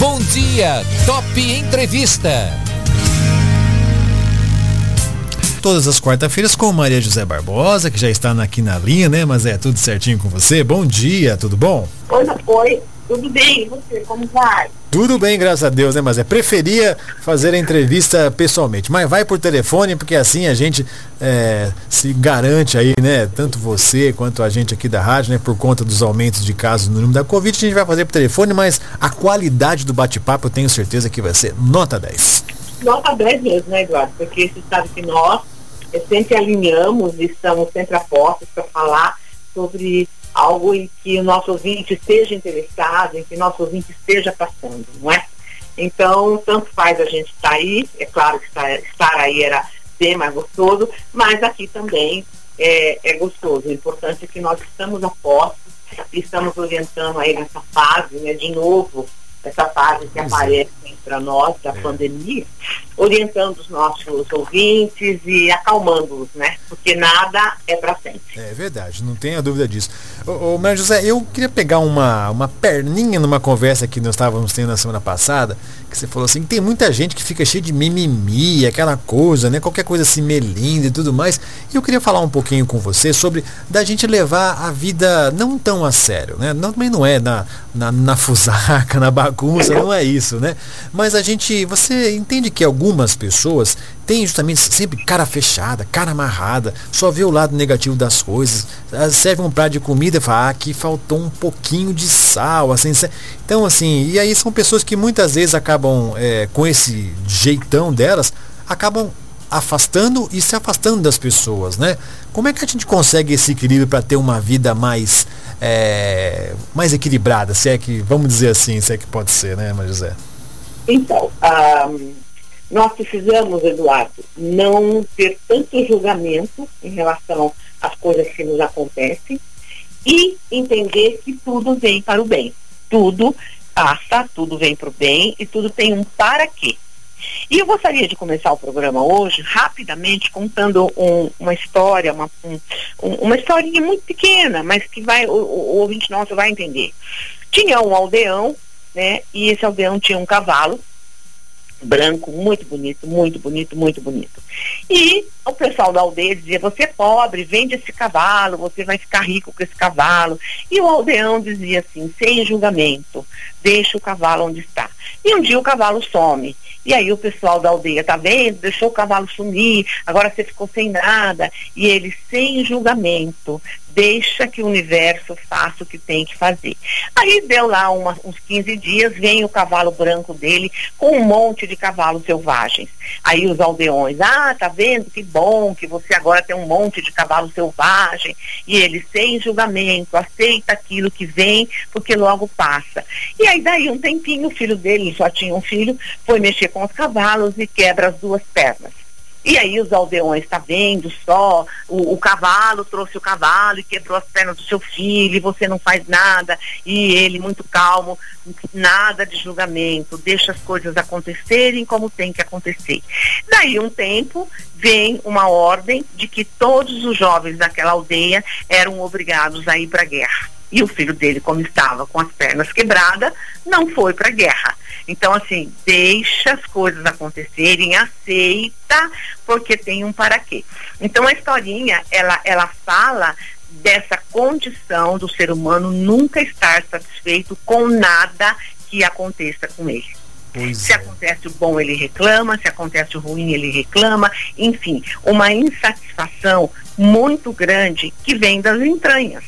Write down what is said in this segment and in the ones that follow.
Bom dia, Top Entrevista. Todas as quarta-feiras com Maria José Barbosa, que já está aqui na linha, né? Mas é tudo certinho com você. Bom dia, tudo bom? Oi, oi. Tudo bem, e você, como vai? Tudo bem, graças a Deus, né? Mas é preferia fazer a entrevista pessoalmente. Mas vai por telefone, porque assim a gente é, se garante aí, né? Tanto você quanto a gente aqui da rádio, né? Por conta dos aumentos de casos no número da Covid, a gente vai fazer por telefone, mas a qualidade do bate-papo eu tenho certeza que vai ser nota 10. Nota 10 mesmo, né, Eduardo? Porque você sabe que nós sempre alinhamos e estamos sempre a postos para falar sobre algo em que o nosso ouvinte esteja interessado, em que o nosso ouvinte esteja passando, não é? Então, tanto faz a gente estar tá aí, é claro que estar, estar aí era bem mais gostoso, mas aqui também é, é gostoso. O importante é que nós estamos a postos e estamos orientando aí nessa fase, né, de novo, essa fase que aparece para nós da é. pandemia, orientando os nossos ouvintes e acalmando-os, né? Porque nada é para sempre. É verdade, não tenha dúvida disso. Ô, ô Maria José, eu queria pegar uma, uma perninha numa conversa que nós estávamos tendo na semana passada, que você falou assim, que tem muita gente que fica cheia de mimimi, aquela coisa, né? Qualquer coisa assim melinda e tudo mais. E eu queria falar um pouquinho com você sobre da gente levar a vida não tão a sério, né? Não, também não é na, na, na fusaca, na bagunça, não é isso, né? Mas a gente, você entende que algumas pessoas têm justamente sempre cara fechada, cara amarrada, só vê o lado negativo das coisas, ah, serve um prato de comida e fala, ah, aqui faltou um pouquinho de sal, assim. Então, assim, e aí são pessoas que muitas vezes acabam, é, com esse jeitão delas, acabam afastando e se afastando das pessoas, né? Como é que a gente consegue esse equilíbrio para ter uma vida mais é, mais equilibrada, se é que, vamos dizer assim, se é que pode ser, né, Maria José? Então, um, nós precisamos, Eduardo, não ter tanto julgamento em relação às coisas que nos acontecem e entender que tudo vem para o bem. Tudo passa, tudo vem para o bem e tudo tem um para quê. E eu gostaria de começar o programa hoje rapidamente contando um, uma história, uma, um, uma historinha muito pequena, mas que vai, o, o ouvinte nosso vai entender. Tinha um aldeão né? E esse aldeão tinha um cavalo branco, muito bonito, muito bonito, muito bonito. E o pessoal da aldeia dizia: Você é pobre, vende esse cavalo, você vai ficar rico com esse cavalo. E o aldeão dizia assim: Sem julgamento, deixa o cavalo onde está. E um dia o cavalo some. E aí o pessoal da aldeia, tá vendo? Deixou o cavalo sumir, agora você ficou sem nada. E ele, sem julgamento, deixa que o universo faça o que tem que fazer. Aí deu lá uma, uns 15 dias, vem o cavalo branco dele com um monte de cavalos selvagens. Aí os aldeões, ah, tá vendo que bom que você agora tem um monte de cavalo selvagem. E ele, sem julgamento, aceita aquilo que vem, porque logo passa. E aí daí um tempinho, o filho dele, só tinha um filho, foi mexer com os cavalos e quebra as duas pernas. E aí os aldeões, está vendo só, o, o, cavalo trouxe o cavalo e quebrou as pernas do seu filho, e você não faz nada, e ele muito calmo, nada de julgamento, deixa as coisas acontecerem como tem que acontecer. Daí um tempo vem uma ordem de que todos os jovens daquela aldeia eram obrigados a ir para a guerra. E o filho dele, como estava com as pernas quebradas, não foi para a guerra. Então, assim, deixa as coisas acontecerem, aceita, porque tem um para quê. Então, a historinha, ela, ela fala dessa condição do ser humano nunca estar satisfeito com nada que aconteça com ele. Pois se é. acontece o bom, ele reclama, se acontece o ruim, ele reclama, enfim, uma insatisfação muito grande que vem das entranhas,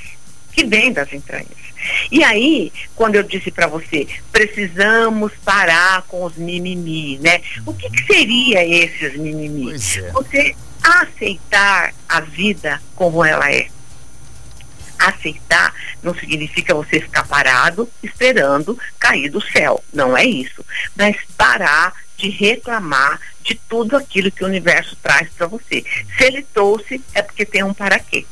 que vem das entranhas. E aí, quando eu disse para você, precisamos parar com os mimimi, né? O que, que seria esses mimimi? É. Você aceitar a vida como ela é. Aceitar não significa você ficar parado esperando cair do céu. Não é isso. Mas parar de reclamar de tudo aquilo que o universo traz para você. Se ele trouxe, é porque tem um para quê.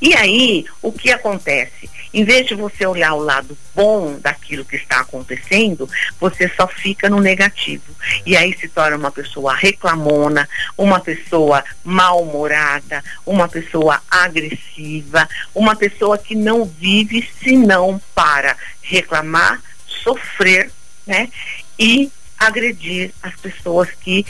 E aí, o que acontece? Em vez de você olhar o lado bom daquilo que está acontecendo, você só fica no negativo. E aí se torna uma pessoa reclamona, uma pessoa mal-humorada, uma pessoa agressiva, uma pessoa que não vive senão para reclamar, sofrer né? e agredir as pessoas que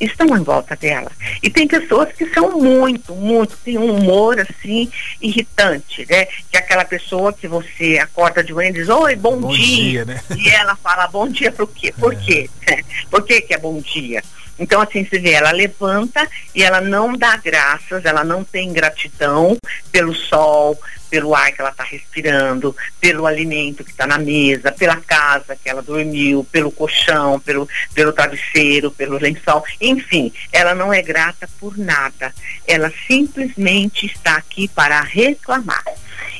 estão em volta dela. E tem pessoas que são muito, muito, tem um humor assim irritante, né? Que é aquela pessoa que você acorda de manhã e diz, oi, bom, bom dia. dia né? E ela fala bom dia por quê? Por é. quê? Por que, que é bom dia? Então, assim, você vê, ela levanta e ela não dá graças, ela não tem gratidão pelo sol, pelo ar que ela está respirando, pelo alimento que está na mesa, pela casa que ela dormiu, pelo colchão, pelo, pelo travesseiro, pelo lençol, enfim, ela não é grata por nada. Ela simplesmente está aqui para reclamar.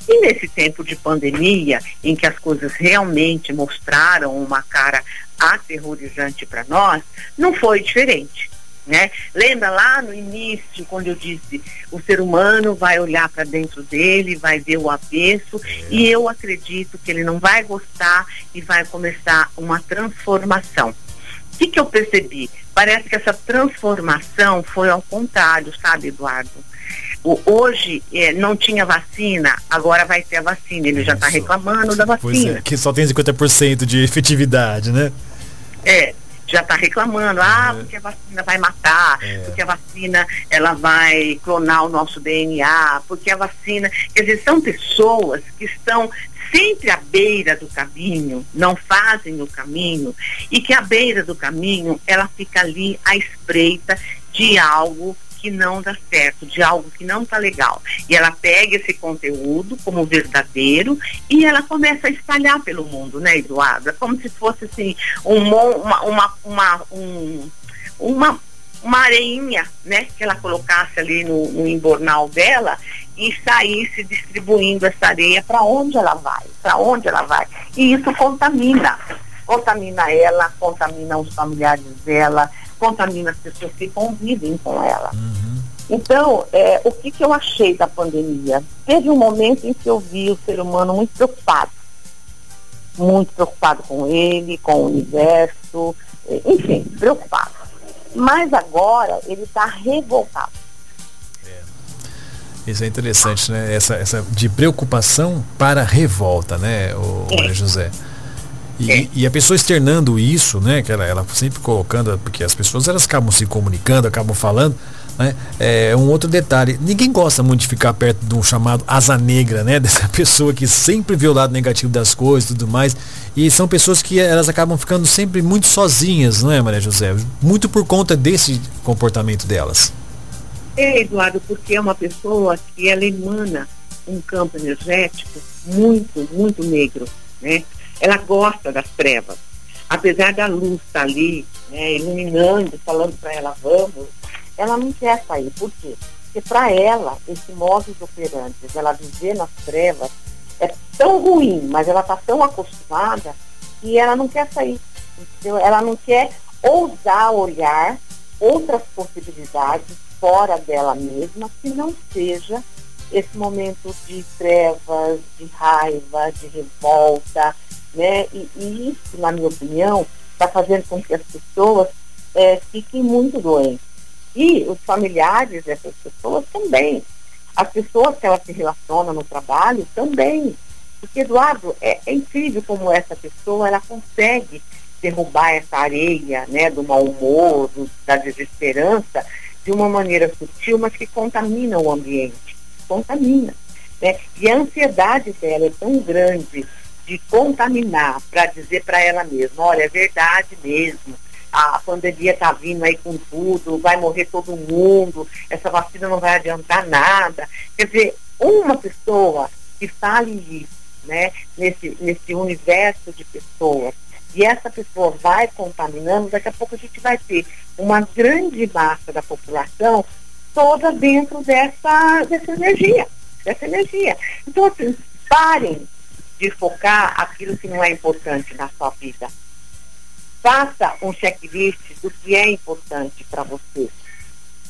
E nesse tempo de pandemia, em que as coisas realmente mostraram uma cara aterrorizante para nós, não foi diferente. Né? Lembra lá no início, quando eu disse o ser humano vai olhar para dentro dele, vai ver o avesso, é. e eu acredito que ele não vai gostar e vai começar uma transformação. O que, que eu percebi? Parece que essa transformação foi ao contrário, sabe, Eduardo? Hoje é, não tinha vacina, agora vai ter a vacina. Ele já está reclamando da vacina. É, que só tem 50% de efetividade, né? É, já está reclamando, ah, porque a vacina vai matar, é. porque a vacina ela vai clonar o nosso DNA, porque a vacina, quer dizer, são pessoas que estão sempre à beira do caminho, não fazem o caminho, e que à beira do caminho ela fica ali à espreita de algo que não dá certo, de algo que não está legal. E ela pega esse conteúdo como verdadeiro e ela começa a espalhar pelo mundo, né, Eduardo? É como se fosse assim, um, uma, uma, uma, um, uma, uma areinha, né, que ela colocasse ali no, no embornal dela e saísse distribuindo essa areia para onde ela vai, para onde ela vai. E isso contamina, contamina ela, contamina os familiares dela, contamina as pessoas que convivem com ela. Uhum. Então, é, o que, que eu achei da pandemia? Teve um momento em que eu vi o ser humano muito preocupado. Muito preocupado com ele, com o universo, enfim, preocupado. Mas agora ele está revoltado. É. Isso é interessante, né? Essa, essa de preocupação para revolta, né, o, é. José? E, é. e, a pessoa externando isso, né, que ela, ela sempre colocando, porque as pessoas elas acabam se comunicando, acabam falando, né, é um outro detalhe. Ninguém gosta muito de ficar perto de um chamado asa negra, né, dessa pessoa que sempre vê o lado negativo das coisas e tudo mais. E são pessoas que elas acabam ficando sempre muito sozinhas, não é, Maria José? Muito por conta desse comportamento delas. É, Eduardo, porque é uma pessoa que ela emana um campo energético muito, muito negro, né? Ela gosta das trevas. Apesar da luz estar tá ali, né, iluminando, falando para ela, vamos, ela não quer sair. Por quê? Porque para ela, esse modus operandi, ela viver nas trevas, é tão ruim, mas ela está tão acostumada que ela não quer sair. Entendeu? Ela não quer ousar olhar outras possibilidades fora dela mesma que não seja esse momento de trevas, de raiva, de revolta, né? E, e isso, na minha opinião, está fazendo com que as pessoas é, fiquem muito doentes. E os familiares dessas pessoas também. As pessoas que elas se relacionam no trabalho também. Porque, Eduardo, é, é incrível como essa pessoa ela consegue derrubar essa areia né, do mau humor, do, da desesperança, de uma maneira sutil, mas que contamina o ambiente. Contamina. Né? E a ansiedade dela é tão grande de contaminar para dizer para ela mesma, olha, é verdade mesmo, a pandemia está vindo aí com tudo, vai morrer todo mundo, essa vacina não vai adiantar nada. Quer dizer, uma pessoa que está ali, né, nesse, nesse universo de pessoas, e essa pessoa vai contaminando, daqui a pouco a gente vai ter uma grande massa da população toda dentro dessa, dessa energia, dessa energia. Então, assim, parem de focar aquilo que não é importante na sua vida. Faça um checklist do que é importante para você.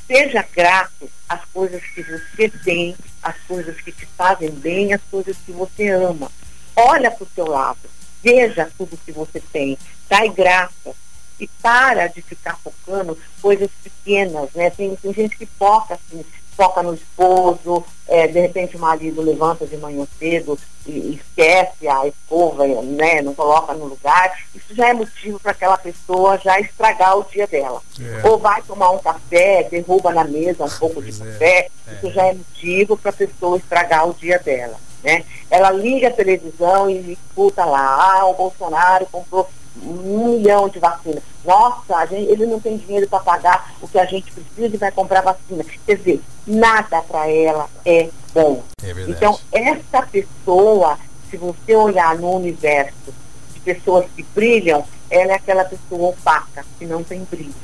Seja grato às coisas que você tem, às coisas que te fazem bem, às coisas que você ama. Olha para o seu lado, veja tudo que você tem, dai graça e para de ficar focando coisas pequenas, né? Tem, tem gente que foca assim, foca no esposo, é, de repente o marido levanta de manhã cedo e esquece a escova, né, não coloca no lugar, isso já é motivo para aquela pessoa já estragar o dia dela. É. Ou vai tomar um café, derruba na mesa um pouco pois de é. café, é. isso já é motivo para a pessoa estragar o dia dela. Né? Ela liga a televisão e escuta lá, ah, o Bolsonaro comprou um milhão de vacinas. Nossa, gente, ele não tem dinheiro para pagar o que a gente precisa e vai comprar vacina. Quer dizer, nada para ela é bom. É então, essa pessoa, se você olhar no universo de pessoas que brilham, ela é aquela pessoa opaca, que não tem brilho.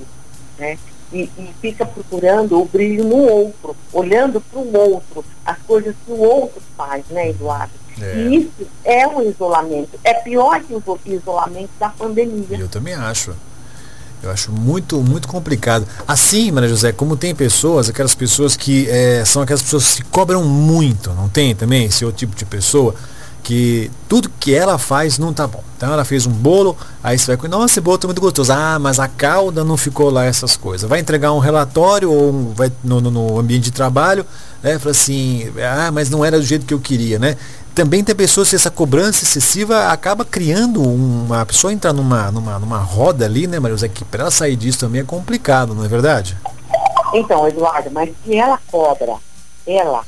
Né? E, e fica procurando o brilho no outro, olhando para o outro, as coisas que o outro faz, né, Eduardo? É. E isso é um isolamento. É pior que o isolamento da pandemia. Eu também acho. Eu acho muito, muito complicado. Assim, Maria José, como tem pessoas, aquelas pessoas que é, são aquelas pessoas que se cobram muito, não tem também esse outro tipo de pessoa? que tudo que ela faz não tá bom. Então ela fez um bolo, aí você vai com, nossa, esse bolo tá muito gostoso. Ah, mas a calda não ficou lá essas coisas. Vai entregar um relatório ou vai no, no, no ambiente de trabalho, né? Fala assim, ah, mas não era do jeito que eu queria, né? Também tem pessoas que essa cobrança excessiva acaba criando uma a pessoa entrar numa, numa, numa roda ali, né, Maria José, que para ela sair disso também é complicado, não é verdade? Então, Eduardo, mas se ela cobra, ela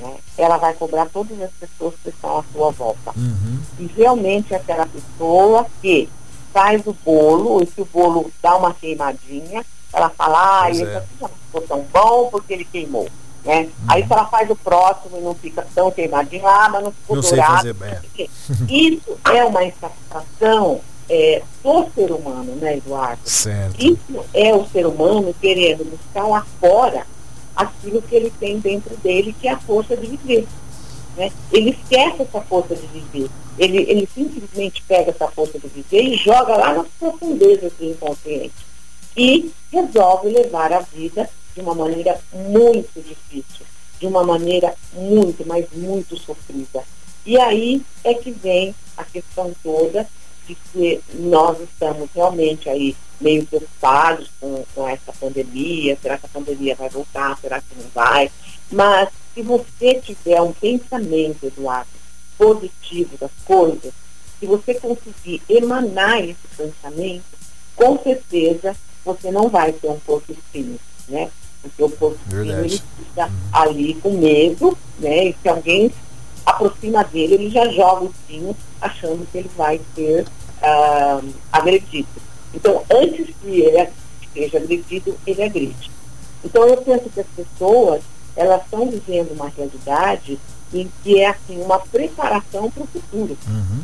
né, ela vai cobrar todas as pessoas que estão à sua volta. Uhum. E realmente aquela pessoa que faz o bolo, e se o bolo dá uma queimadinha, ela fala, ah, esse é. não ficou tão bom porque ele queimou. Né? Uhum. Aí se ela faz o próximo e não fica tão queimadinho, ah, mas não ficou não dourado. Isso é uma insatisfação é, do ser humano, né, Eduardo? Certo. Isso é o ser humano querendo buscar lá fora aquilo que ele tem dentro dele, que é a força de viver. Né? Ele esquece essa força de viver. Ele, ele simplesmente pega essa força de viver e joga lá nas profundezas do inconsciente. E resolve levar a vida de uma maneira muito difícil, de uma maneira muito, mas muito sofrida. E aí é que vem a questão toda de que nós estamos realmente aí meio preocupados com, com essa pandemia, será que a pandemia vai voltar, será que não vai? Mas se você tiver um pensamento, Eduardo, positivo das coisas, se você conseguir emanar esse pensamento, com certeza você não vai ter um corpo espinho, né? Porque o corpo espinho ele fica uhum. ali com medo, né? E se alguém aproxima dele, ele já joga o espinho achando que ele vai ser uh, agredido. Então, antes que ele seja agredido, ele agride. Então, eu penso que as pessoas, elas estão vivendo uma realidade em que é, assim, uma preparação para o futuro. Uhum.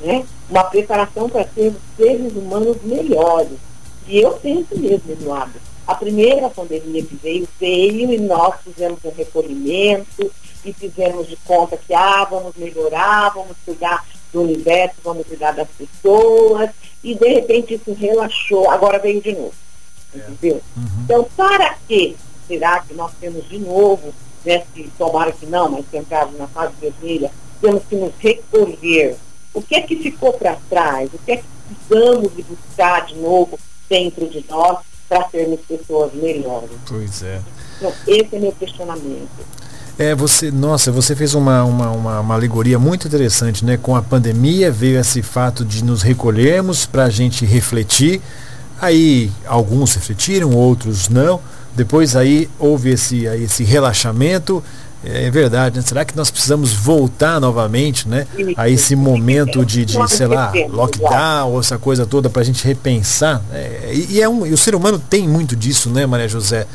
Né? Uma preparação para sermos seres humanos melhores. E eu penso mesmo, Eduardo, a primeira pandemia que veio, veio e nós fizemos um recolhimento e fizemos de conta que, ah, vamos melhorar, vamos cuidar do universo, vamos cuidar das pessoas, e de repente isso relaxou, agora veio de novo. É. Entendeu? Uhum. Então, para que será que nós temos de novo, né, se tomara que não, mas entrarmos na fase vermelha, temos que nos recolher? O que é que ficou para trás? O que é que precisamos de buscar de novo dentro de nós para sermos pessoas melhores? Pois é. Então, esse é meu questionamento. É, você, nossa, você fez uma, uma, uma, uma, alegoria muito interessante, né? Com a pandemia veio esse fato de nos recolhermos para a gente refletir. Aí alguns refletiram, outros não. Depois aí houve esse, esse relaxamento é verdade, né? será que nós precisamos voltar novamente, né? A esse momento de, de sei lá, lockdown, essa coisa toda para a gente repensar. É, e, e, é um, e o ser humano tem muito disso, né, Maria José?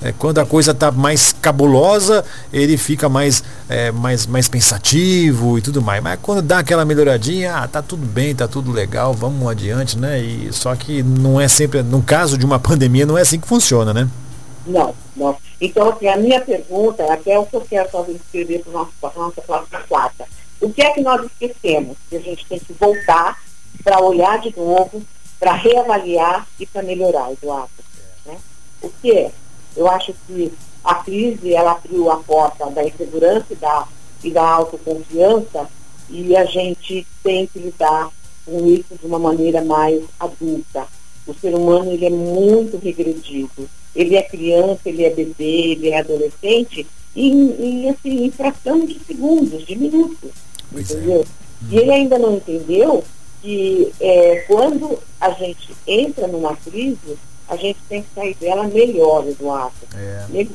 É, quando a coisa está mais cabulosa, ele fica mais, é, mais, mais pensativo e tudo mais. Mas quando dá aquela melhoradinha, ah, tá tudo bem, tá tudo legal, vamos adiante, né? E, só que não é sempre, no caso de uma pandemia, não é assim que funciona, né? Não, não. Então, assim, a minha pergunta, até o que eu quero talvez escrever para a nossa próxima quarta. O que é que nós esquecemos? Que a gente tem que voltar para olhar de novo, para reavaliar e para melhorar, Eduardo. Né? O que é? Eu acho que a crise, ela abriu a porta da insegurança e da, e da autoconfiança e a gente tem que lidar com isso de uma maneira mais adulta. O ser humano, ele é muito regredido ele é criança, ele é bebê, ele é adolescente, em, em, assim, em fração de segundos, de minutos. Pois é. entendeu? É. E ele ainda não entendeu que é, quando a gente entra numa crise, a gente tem que sair dela melhor, Eduardo. É.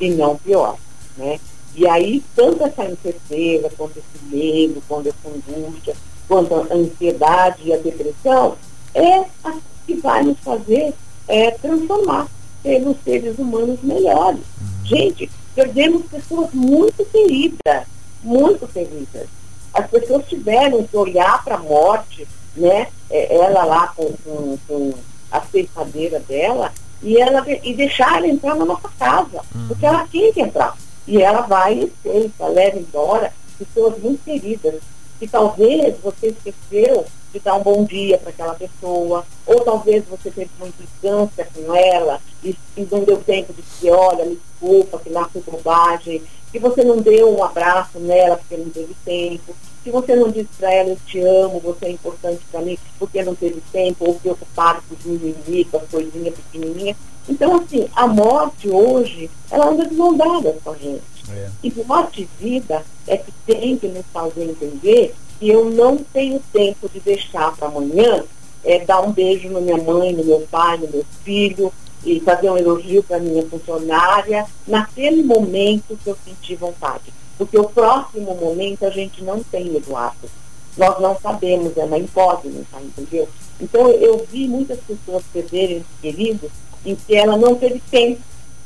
E não pior. Né? E aí, tanto essa incerteza, quanto esse medo, quanto essa angústia, quanto a ansiedade e a depressão, é a que vai nos fazer é, transformar, sermos seres humanos melhores. Gente, perdemos pessoas muito queridas, muito queridas. As pessoas tiveram que olhar para a morte, né? É, ela lá com, com, com a ceifadera dela, e, ela, e deixar ela entrar na nossa casa, uhum. porque ela tinha que entrar. E ela vai e aceita, leva embora pessoas muito queridas. E talvez você esqueceu de dar um bom dia para aquela pessoa, ou talvez você teve uma implicância com ela e, e não deu tempo de dizer, olha, me desculpa, que lá foi bobagem, que você não deu um abraço nela porque não teve tempo, que você não disse para ela, eu te amo, você é importante para mim, porque não teve tempo, ou preocupado com os mimimi, com as coisinhas pequenininhas. Então, assim, a morte hoje, ela anda desmondada com a gente. É. E morte e vida é que tem que nos fazer entender que eu não tenho tempo de deixar para amanhã é, dar um beijo na minha mãe, no meu pai, no meu filho, e fazer um elogio para minha funcionária naquele momento que eu senti vontade. Porque o próximo momento a gente não tem, Eduardo. Nós não sabemos, é uma incógnita, entendeu? Então eu vi muitas pessoas perderem queridos em que ela não teve tempo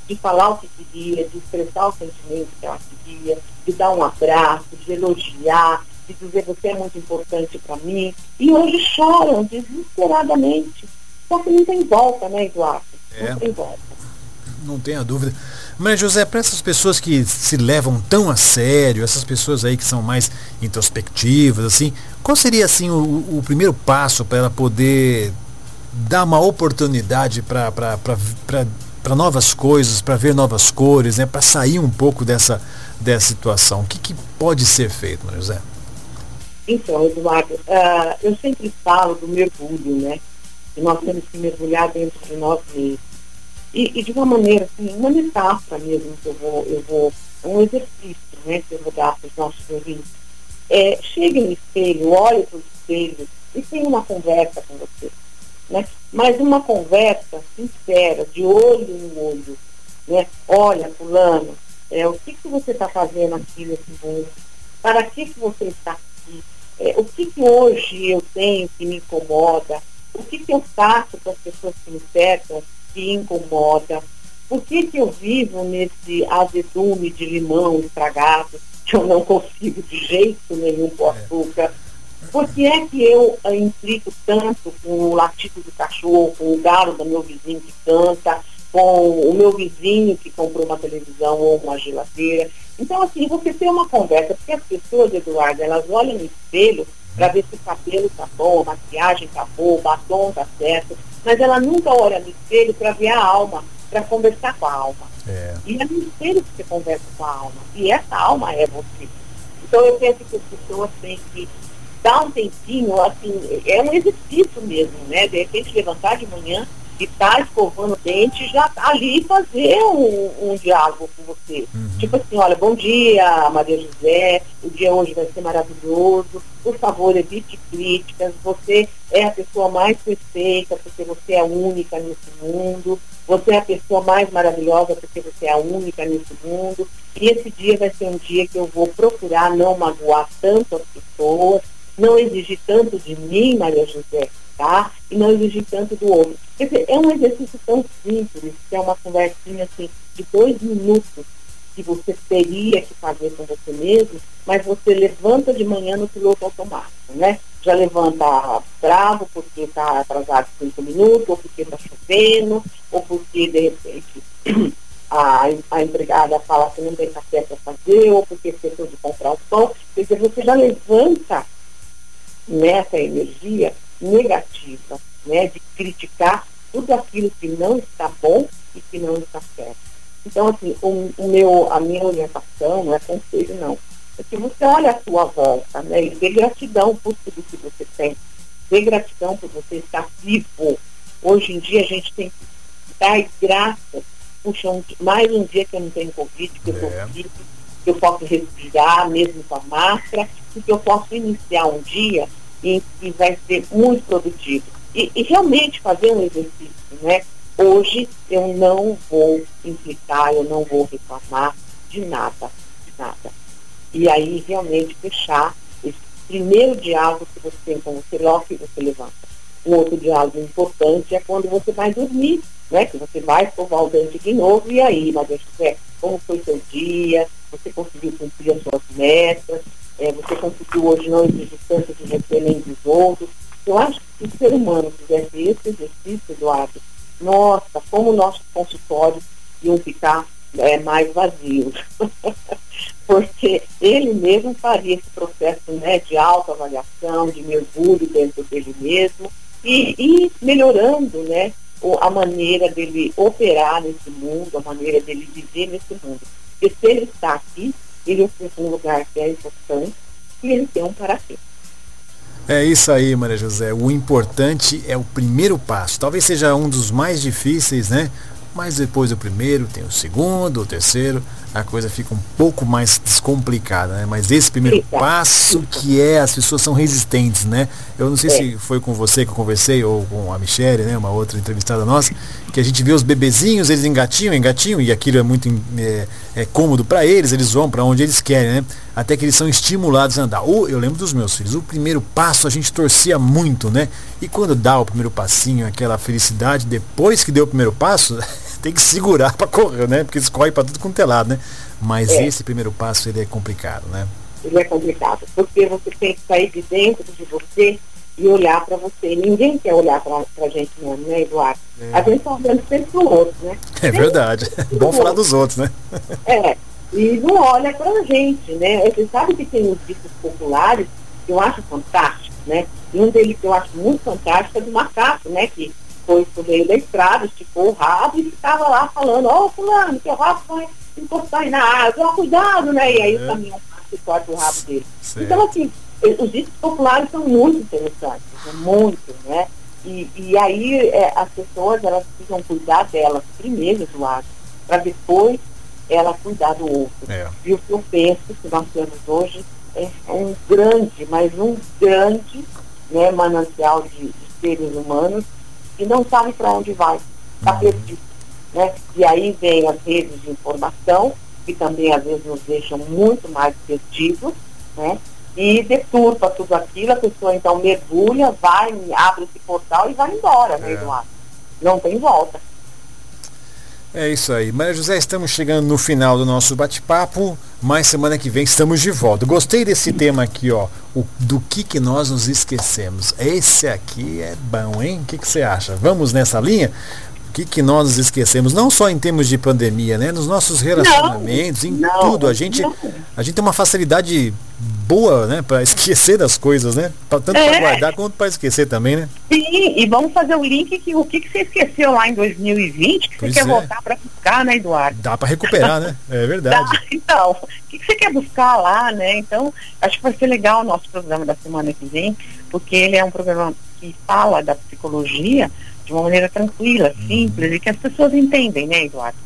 de falar o que queria, de expressar o sentimento que ela queria, de dar um abraço, de elogiar, de dizer você é muito importante para mim. E hoje choram desesperadamente. Só que não tem volta, né, Eduardo? É. Não tem volta. Não tenha dúvida. Mas, José, para essas pessoas que se levam tão a sério, essas pessoas aí que são mais introspectivas, assim, qual seria, assim, o, o primeiro passo para ela poder dar uma oportunidade para novas coisas, para ver novas cores, né, para sair um pouco dessa, dessa situação? O que, que pode ser feito, José? Então, Eduardo, uh, eu sempre falo do mergulho, né? E nós temos que mergulhar dentro de nós mesmos. E, e, de uma maneira, assim, uma metáfora mesmo que eu vou, eu vou, é um exercício, né, que eu vou dar para os nossos ouvintes. É, chegue no espelho, olhe para o espelho e tenha uma conversa com você. Né? Mas uma conversa sincera, de olho no olho. Né? Olha, fulano, é, o que, que você está fazendo aqui nesse mundo? Para que, que você está? É, o que, que hoje eu tenho que me incomoda, o que, que eu faço com as pessoas que me cercam que incomoda, por que, que eu vivo nesse azedume de limão estragado, que eu não consigo de jeito nenhum com açúcar, por que é que eu uh, implico tanto com o latido do cachorro, com o galo do meu vizinho que canta, com o meu vizinho que comprou uma televisão ou uma geladeira. Então, assim, você tem uma conversa, porque as pessoas, Eduardo, elas olham no espelho para ver se o cabelo está bom, a maquiagem está boa, o batom está certo, mas ela nunca olha no espelho para ver a alma, para conversar com a alma. É. E é no espelho que você conversa com a alma. E essa alma é você. Então eu penso que as pessoas têm que dar um tempinho, assim, é um exercício mesmo, né? De repente levantar de manhã que está escovando o dente já tá ali fazer um, um diálogo com você. Uhum. Tipo assim, olha, bom dia, Maria José, o dia hoje vai ser maravilhoso, por favor, evite críticas, você é a pessoa mais perfeita porque você é única nesse mundo, você é a pessoa mais maravilhosa porque você é a única nesse mundo, e esse dia vai ser um dia que eu vou procurar não magoar tanto as pessoas, não exigir tanto de mim, Maria José, E não exigir tanto do outro. Quer dizer, é um exercício tão simples, que é uma conversinha assim de dois minutos que você teria que fazer com você mesmo, mas você levanta de manhã no piloto automático, né? Já levanta bravo porque está atrasado cinco minutos, ou porque está chovendo, ou porque de repente a, a empregada fala que não tem café para fazer, ou porque esqueceu de comprar o pão. Quer dizer, você já levanta nessa energia negativa, né, de criticar tudo aquilo que não está bom e que não está certo. Então, assim, o, o meu, a minha orientação não é conselho, não. É que você olha a sua volta, né, e dê gratidão por tudo que você tem. Dê gratidão por você estar vivo. Hoje em dia a gente tem dai graças. Puxa, um, mais um dia que eu não tenho Covid, que eu estou É. vivo, que eu posso respirar, mesmo com a máscara, e que eu posso iniciar um dia que vai ser muito produtivo. E, e realmente fazer um exercício, né? Hoje eu não vou implicar, eu não vou reclamar de nada, de nada. E aí realmente fechar esse primeiro diálogo que você tem com você logo que você levanta. Um outro diálogo importante é quando você vai dormir, né? Que você vai escovar o dente de novo e aí, José, como foi seu dia? Você conseguiu cumprir as suas metas? É, você conseguiu hoje não exigir tanto de nem dos outros? Eu acho que se o ser humano fizesse esse exercício, Eduardo, nossa, como nossos consultórios iam ficar é, mais vazios. Porque ele mesmo faria esse processo né, de autoavaliação, de mergulho dentro dele mesmo e, e melhorando né, a maneira dele operar nesse mundo, a maneira dele viver nesse mundo. Porque se ele está aqui, ele ocupa um lugar que é importante e ele tem um para quê. É isso aí, Maria José. O importante é o primeiro passo. Talvez seja um dos mais difíceis, né? Mas depois do primeiro, tem o segundo, o terceiro, a coisa fica um pouco mais descomplicada, né? Mas esse primeiro Fica. passo que é, as pessoas são resistentes, né? Eu não sei É. se foi com você que eu conversei, ou com a Michelle, né? Uma outra entrevistada nossa, que a gente vê os bebezinhos, eles engatinham, engatinham, e aquilo é muito é, é cômodo para eles, eles vão para onde eles querem, né? Até que eles são estimulados a andar. O, eu lembro dos meus filhos, o primeiro passo a gente torcia muito, né? E quando dá o primeiro passinho, aquela felicidade, depois que deu o primeiro passo, tem que segurar para correr, né? Porque escorre para tudo quanto é lado, né? Mas É. esse primeiro passo ele é complicado, né? Ele é complicado, porque você tem que sair de dentro de você e olhar para você. Ninguém quer olhar para a gente mesmo, né, Eduardo? É. A gente está olhando sempre para o outro, né? É verdade. Bom falar dos outros, né? É, e não olha para a gente, né? Você sabe que tem os ditos populares que eu acho fantástico, né? E um deles que eu acho muito fantástico é do macaco, né? Que foi pro meio da estrada, esticou o rabo e ficava lá falando, ó, fulano, que o rabo vai encostar aí na água, ó, cuidado, né? E aí É. o caminhão passa e corta o rabo dele. Certo. Então, assim, os ditos populares são muito interessantes, né? muito, né? E, e aí eh, as pessoas, elas precisam cuidar delas primeiro, Eduardo, para depois ela cuidar do outro. É. E o que eu penso que nós temos hoje é um grande, mas um grande né, manancial de, de seres humanos que não sabe para onde vai, está perdido. Né? E aí vem as redes de informação, que também às vezes nos deixam muito mais perdidos, né? e deturpa tudo aquilo, a pessoa então mergulha, vai, abre esse portal e vai embora, né, É. Eduardo? Não tem volta. É isso aí. Maria José, estamos chegando no final do nosso bate-papo, mas semana que vem estamos de volta. Gostei desse tema aqui, ó. O, do que que nós nos esquecemos. Esse aqui é bom, hein? O que, que você acha? Vamos nessa linha? O que, que nós esquecemos? Não só em termos de pandemia, né? Nos nossos relacionamentos, em não, tudo. A gente, não. a gente tem uma facilidade boa, né? Para esquecer das coisas, né? Tanto para É. guardar quanto para esquecer também, né? Sim, e vamos fazer o link que o que, que você esqueceu lá em 2020 que Pois você quer é. voltar para buscar, né, Eduardo? Dá para recuperar, né? É verdade. Tá, então, o que, que você quer buscar lá, né? Então, acho que vai ser legal o nosso programa da semana que vem, porque ele é um programa que fala da psicologia de uma maneira tranquila, simples, e que as pessoas entendem, né, Eduardo?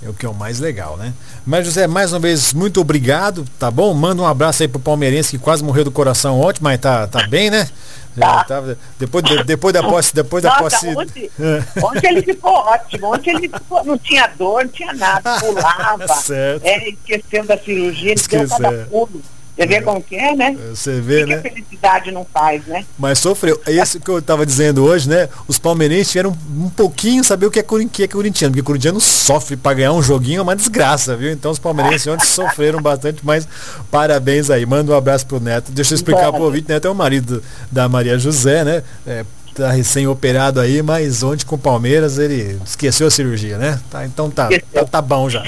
É o que é o mais legal, né? Mas José, mais uma vez, muito obrigado, tá bom? Manda um abraço aí pro palmeirense que quase morreu do coração ontem, mas tá, tá bem, né? Já tava- depois, de- depois da posse, depois da Nossa, posse. ontem, ontem ele ficou ótimo, ontem ele ficou, não tinha dor, não tinha nada, pulava, Certo. é, esqueceu da cirurgia, ele deu Esqueceu. cada pulo. Você vê como que é, né? Você O vê, que, que a né? felicidade não faz, né? Mas sofreu. É isso que eu tava dizendo hoje, né? Os palmeirenses tiveram um pouquinho saber o que é, que é corintiano, porque corintiano sofre para ganhar um joguinho, é uma desgraça, viu? Então os palmeirenses ontem sofreram bastante, mas parabéns aí. Manda um abraço pro Neto. Deixa eu explicar pro Parabéns. ouvinte, Neto é o marido da Maria José, né? É, tá recém-operado aí, mas ontem com o Palmeiras ele esqueceu a cirurgia, né? Tá, então tá, tá, tá bom já.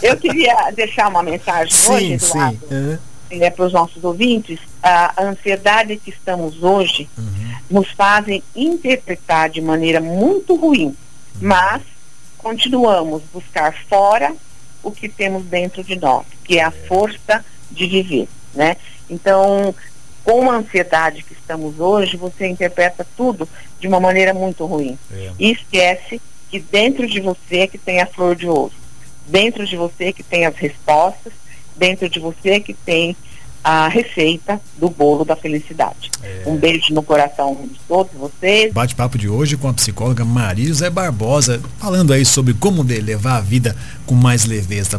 Eu queria deixar uma mensagem hoje, sim, sim. Eduardo, Uhum. Né, para os nossos ouvintes. A ansiedade que estamos hoje Uhum. nos fazem interpretar de maneira muito ruim, mas continuamos buscar fora o que temos dentro de nós, que é a força de viver, né? Então, com a ansiedade que estamos hoje, você interpreta tudo de uma maneira muito ruim É. e esquece que dentro de você é que tem a flor de ouro, dentro de você é que tem as respostas, dentro de você que tem a receita do bolo da felicidade. É. Um beijo no coração de todos vocês. Bate-papo de hoje com a psicóloga Maria José Barbosa, falando aí sobre como levar a vida com mais leveza.